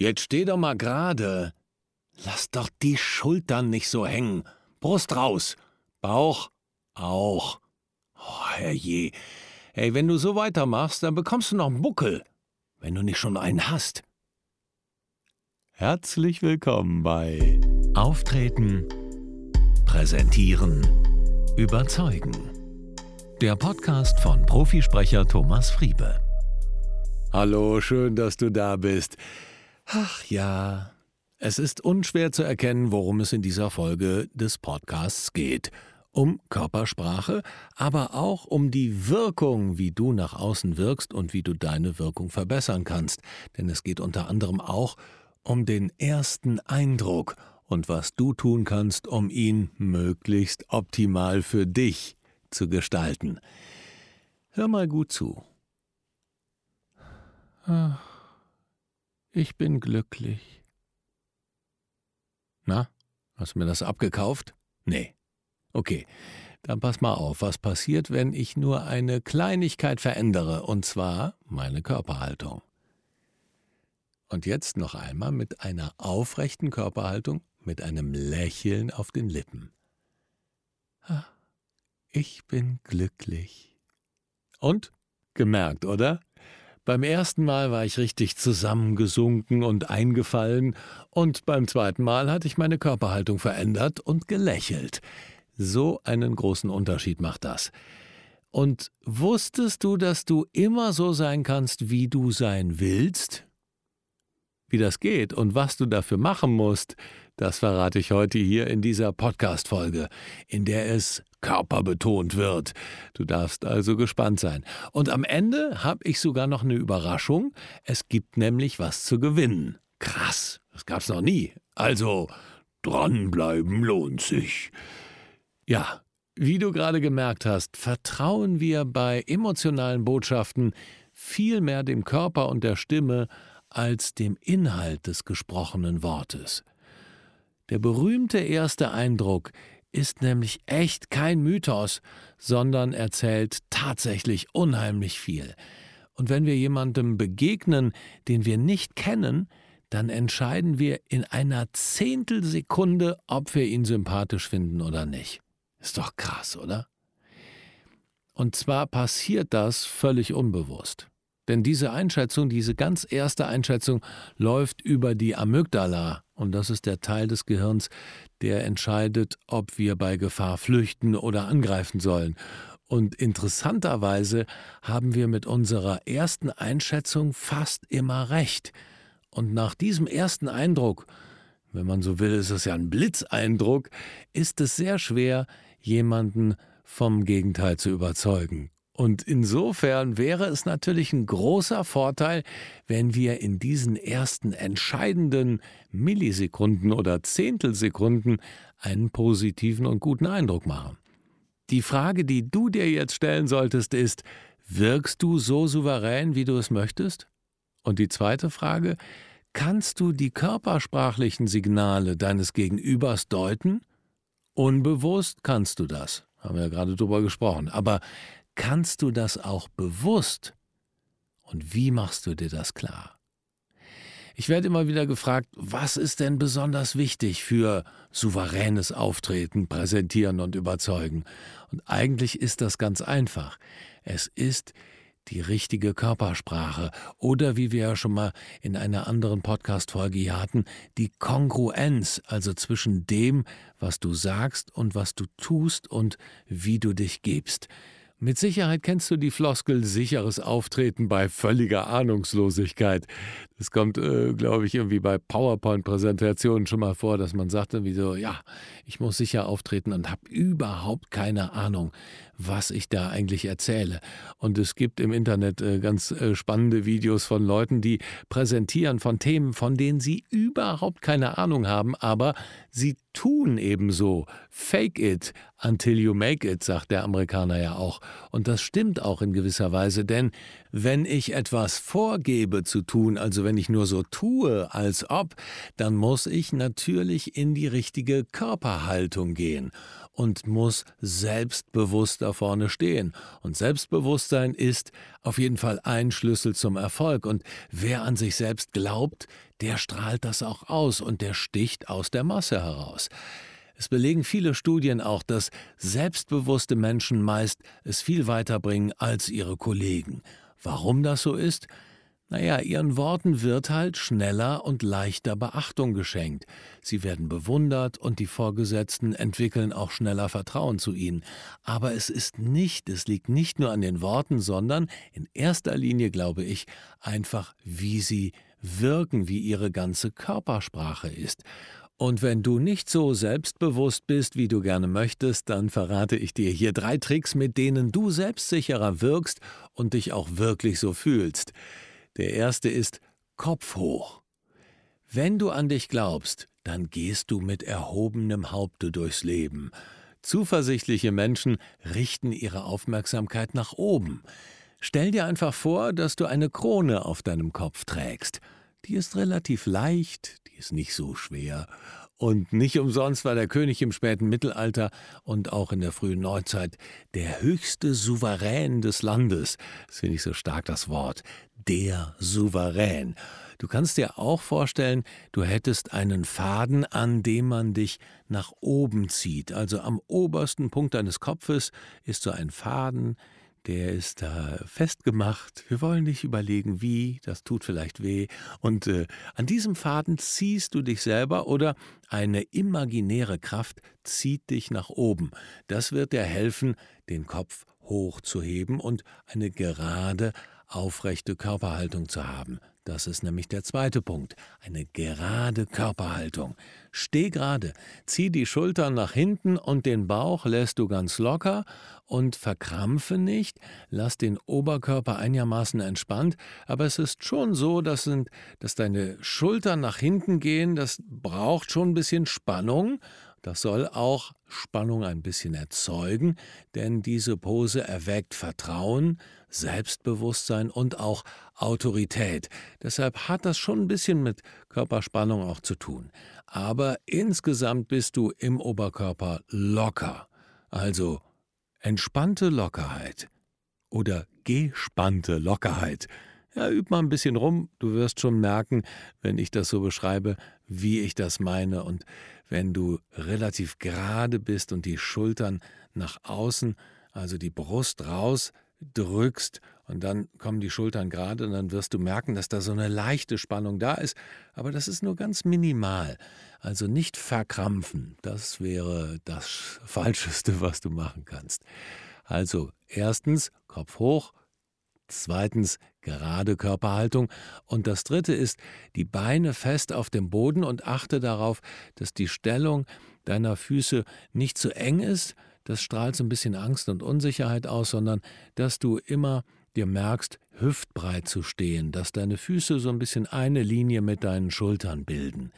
Jetzt steh doch mal gerade. Lass doch die Schultern nicht so hängen. Brust raus. Bauch auch. Oh, herrje. Ey, wenn du so weitermachst, dann bekommst du noch einen Buckel. Wenn du nicht schon einen hast. Herzlich willkommen bei Auftreten, Präsentieren, Überzeugen. Der Podcast von Profisprecher Thomas Friebe. Hallo, schön, dass du da bist. Ach ja, es ist unschwer zu erkennen, worum es in dieser Folge des Podcasts geht. Um Körpersprache, aber auch um die Wirkung, wie du nach außen wirkst und wie du deine Wirkung verbessern kannst. Denn es geht unter anderem auch um den ersten Eindruck und was du tun kannst, um ihn möglichst optimal für dich zu gestalten. Hör mal gut zu. Ich bin glücklich. Na, hast du mir das abgekauft? Nee. Okay, dann pass mal auf, was passiert, wenn ich nur eine Kleinigkeit verändere, und zwar meine Körperhaltung. Und jetzt noch einmal mit einer aufrechten Körperhaltung, mit einem Lächeln auf den Lippen. Ich bin glücklich. Und? Gemerkt, oder? Beim ersten Mal war ich richtig zusammengesunken und eingefallen, und beim zweiten Mal hatte ich meine Körperhaltung verändert und gelächelt. So einen großen Unterschied macht das. Und wusstest du, dass du immer so sein kannst, wie du sein willst? Wie das geht und was du dafür machen musst, das verrate ich heute hier in dieser Podcast-Folge, in der es körperbetont wird. Du darfst also gespannt sein. Und am Ende habe ich sogar noch eine Überraschung. Es gibt nämlich was zu gewinnen. Krass, das gab's noch nie. Also, dranbleiben lohnt sich. Ja, wie du gerade gemerkt hast, vertrauen wir bei emotionalen Botschaften viel mehr dem Körper und der Stimme als dem Inhalt des gesprochenen Wortes. Der berühmte erste Eindruck ist nämlich echt kein Mythos, sondern erzählt tatsächlich unheimlich viel. Und wenn wir jemandem begegnen, den wir nicht kennen, dann entscheiden wir in einer Zehntelsekunde, ob wir ihn sympathisch finden oder nicht. Ist doch krass, oder? Und zwar passiert das völlig unbewusst. Denn diese Einschätzung, diese ganz erste Einschätzung läuft über die Amygdala und das ist der Teil des Gehirns, der entscheidet, ob wir bei Gefahr flüchten oder angreifen sollen. Und interessanterweise haben wir mit unserer ersten Einschätzung fast immer recht. Und nach diesem ersten Eindruck, wenn man so will, ist es ja ein Blitzeindruck, ist es sehr schwer, jemanden vom Gegenteil zu überzeugen. Und insofern wäre es natürlich ein großer Vorteil, wenn wir in diesen ersten entscheidenden Millisekunden oder Zehntelsekunden einen positiven und guten Eindruck machen. Die Frage, die du dir jetzt stellen solltest, ist, wirkst du so souverän, wie du es möchtest? Und die zweite Frage, kannst du die körpersprachlichen Signale deines Gegenübers deuten? Unbewusst kannst du das, haben wir ja gerade drüber gesprochen, aber Kannst du das auch bewusst? Und wie machst du dir das klar? Ich werde immer wieder gefragt, was ist denn besonders wichtig für souveränes Auftreten, Präsentieren und Überzeugen? Und eigentlich ist das ganz einfach. Es ist die richtige Körpersprache oder wie wir ja schon mal in einer anderen Podcast-Folge hier hatten, die Kongruenz, also zwischen dem, was du sagst und was du tust und wie du dich gibst. Mit Sicherheit kennst du die Floskel sicheres Auftreten bei völliger Ahnungslosigkeit. Das kommt, äh, glaube ich, irgendwie bei PowerPoint-Präsentationen schon mal vor, dass man sagt irgendwie so, ja, ich muss sicher auftreten und habe überhaupt keine Ahnung, was ich da eigentlich erzähle. Und es gibt im Internet äh, ganz äh, spannende Videos von Leuten, die präsentieren von Themen, von denen sie überhaupt keine Ahnung haben, aber sie tun ebenso. Fake it until you make it, sagt der Amerikaner ja auch. Und das stimmt auch in gewisser Weise, denn wenn ich etwas vorgebe zu tun, also wenn ich nur so tue, als ob, dann muss ich natürlich in die richtige Körperhaltung gehen und muss selbstbewusst da vorne stehen. Und Selbstbewusstsein ist auf jeden Fall ein Schlüssel zum Erfolg. Und wer an sich selbst glaubt, der strahlt das auch aus und der sticht aus der Masse heraus. Es belegen viele Studien auch, dass selbstbewusste Menschen meist es viel weiterbringen als ihre Kollegen. Warum das so ist? Naja, ihren Worten wird halt schneller und leichter Beachtung geschenkt. Sie werden bewundert und die Vorgesetzten entwickeln auch schneller Vertrauen zu ihnen. Aber es ist nicht, es liegt nicht nur an den Worten, sondern in erster Linie, glaube ich, einfach, wie sie wirken, wie ihre ganze Körpersprache ist. Und wenn du nicht so selbstbewusst bist, wie du gerne möchtest, dann verrate ich dir hier drei Tricks, mit denen du selbstsicherer wirkst und dich auch wirklich so fühlst. Der erste ist Kopf hoch. Wenn du an dich glaubst, dann gehst du mit erhobenem Haupte durchs Leben. Zuversichtliche Menschen richten ihre Aufmerksamkeit nach oben. Stell dir einfach vor, dass du eine Krone auf deinem Kopf trägst. Die ist relativ leicht, die ist nicht so schwer. Und nicht umsonst war der König im späten Mittelalter und auch in der frühen Neuzeit der höchste Souverän des Landes. Das finde ich so stark das Wort der Souverän. Du kannst dir auch vorstellen, du hättest einen Faden, an dem man dich nach oben zieht. Also am obersten Punkt deines Kopfes ist so ein Faden, der ist da festgemacht. Wir wollen nicht überlegen, wie, das tut vielleicht weh. Und äh, an diesem Faden ziehst du dich selber oder eine imaginäre Kraft zieht dich nach oben. Das wird dir helfen, den Kopf hochzuheben und eine gerade aufrechte Körperhaltung zu haben. Das ist nämlich der zweite Punkt. Eine gerade Körperhaltung. Steh gerade, zieh die Schultern nach hinten und den Bauch lässt du ganz locker und verkrampfe nicht, lass den Oberkörper einigermaßen entspannt, aber es ist schon so, dass, sind, dass deine Schultern nach hinten gehen, das braucht schon ein bisschen Spannung das soll auch Spannung ein bisschen erzeugen, denn diese Pose erweckt Vertrauen, Selbstbewusstsein und auch Autorität. Deshalb hat das schon ein bisschen mit Körperspannung auch zu tun. Aber insgesamt bist du im Oberkörper locker. Also entspannte Lockerheit oder gespannte Lockerheit. Ja, üb mal ein bisschen rum, du wirst schon merken, wenn ich das so beschreibe, wie ich das meine. Und wenn du relativ gerade bist und die Schultern nach außen, also die Brust raus, drückst und dann kommen die Schultern gerade und dann wirst du merken, dass da so eine leichte Spannung da ist, aber das ist nur ganz minimal. Also nicht verkrampfen, das wäre das Falscheste, was du machen kannst. Also erstens Kopf hoch, zweitens gerade Körperhaltung und das dritte ist die Beine fest auf dem Boden und achte darauf, dass die Stellung deiner Füße nicht zu eng ist, das strahlt so ein bisschen Angst und Unsicherheit aus, sondern dass du immer dir merkst, hüftbreit zu stehen, dass deine Füße so ein bisschen eine Linie mit deinen Schultern bilden.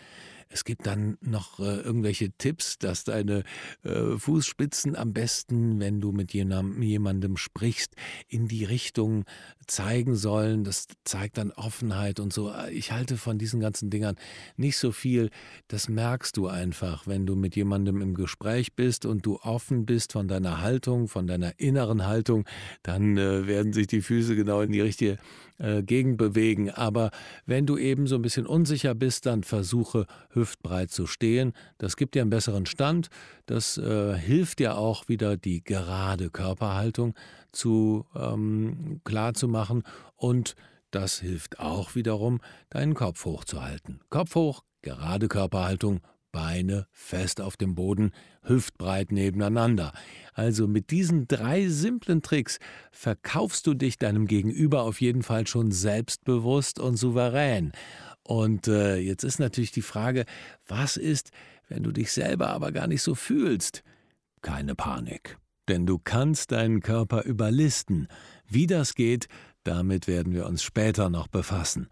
Es gibt dann noch äh, irgendwelche Tipps, dass deine äh, Fußspitzen am besten, wenn du mit jemandem, sprichst, in die Richtung zeigen sollen. Das zeigt dann Offenheit und so. Ich halte von diesen ganzen Dingern nicht so viel. Das merkst du einfach, wenn du mit jemandem im Gespräch bist und du offen bist von deiner Haltung, von deiner inneren Haltung, dann äh, werden sich die Füße genau in die richtige äh, Gegend bewegen. Aber wenn du eben so ein bisschen unsicher bist, dann versuche hüftbreit zu stehen. Das gibt dir einen besseren Stand. Das äh, hilft dir auch wieder die gerade Körperhaltung zu ähm, klar zu machen und das hilft auch wiederum, deinen Kopf hochzuhalten. Kopf hoch, gerade Körperhaltung, Beine fest auf dem Boden, hüftbreit nebeneinander. Also mit diesen drei simplen Tricks verkaufst du dich deinem Gegenüber auf jeden Fall schon selbstbewusst und souverän. Und äh, jetzt ist natürlich die Frage, was ist, wenn du dich selber aber gar nicht so fühlst? Keine Panik, denn du kannst deinen Körper überlisten. Wie das geht, damit werden wir uns später noch befassen.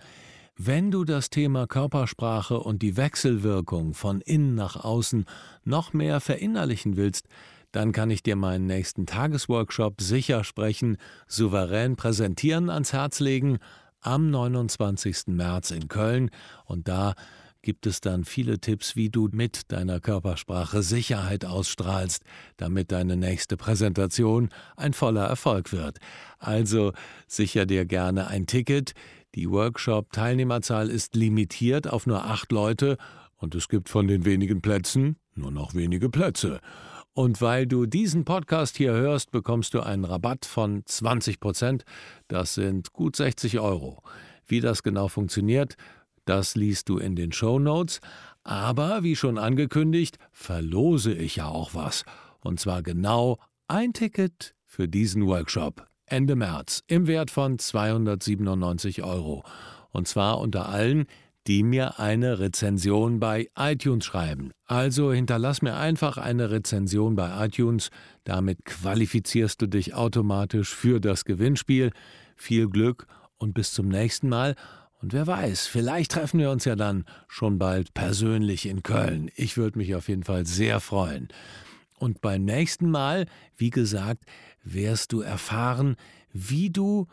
Wenn du das Thema Körpersprache und die Wechselwirkung von innen nach außen noch mehr verinnerlichen willst, dann kann ich dir meinen nächsten Tagesworkshop sicher sprechen, souverän präsentieren ans Herz legen am 29. März in Köln und da gibt es dann viele Tipps, wie du mit deiner Körpersprache Sicherheit ausstrahlst, damit deine nächste Präsentation ein voller Erfolg wird. Also sicher dir gerne ein Ticket. Die Workshop-Teilnehmerzahl ist limitiert auf nur acht Leute und es gibt von den wenigen Plätzen nur noch wenige Plätze. Und weil du diesen Podcast hier hörst, bekommst du einen Rabatt von 20 Prozent. Das sind gut 60 Euro. Wie das genau funktioniert, das liest du in den Show Notes. Aber wie schon angekündigt, verlose ich ja auch was. Und zwar genau ein Ticket für diesen Workshop Ende März im Wert von 297 Euro. Und zwar unter allen, die mir eine Rezension bei iTunes schreiben. Also hinterlass mir einfach eine Rezension bei iTunes, damit qualifizierst du dich automatisch für das Gewinnspiel. Viel Glück und bis zum nächsten Mal. Und wer weiß, vielleicht treffen wir uns ja dann schon bald persönlich in Köln. Ich würde mich auf jeden Fall sehr freuen. Und beim nächsten Mal, wie gesagt, wirst du erfahren, wie du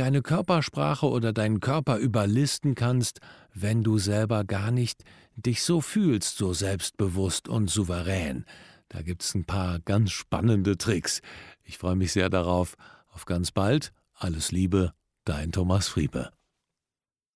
deine Körpersprache oder deinen Körper überlisten kannst, wenn du selber gar nicht dich so fühlst, so selbstbewusst und souverän. Da gibt's ein paar ganz spannende Tricks. Ich freue mich sehr darauf. Auf ganz bald. Alles Liebe, dein Thomas Friebe.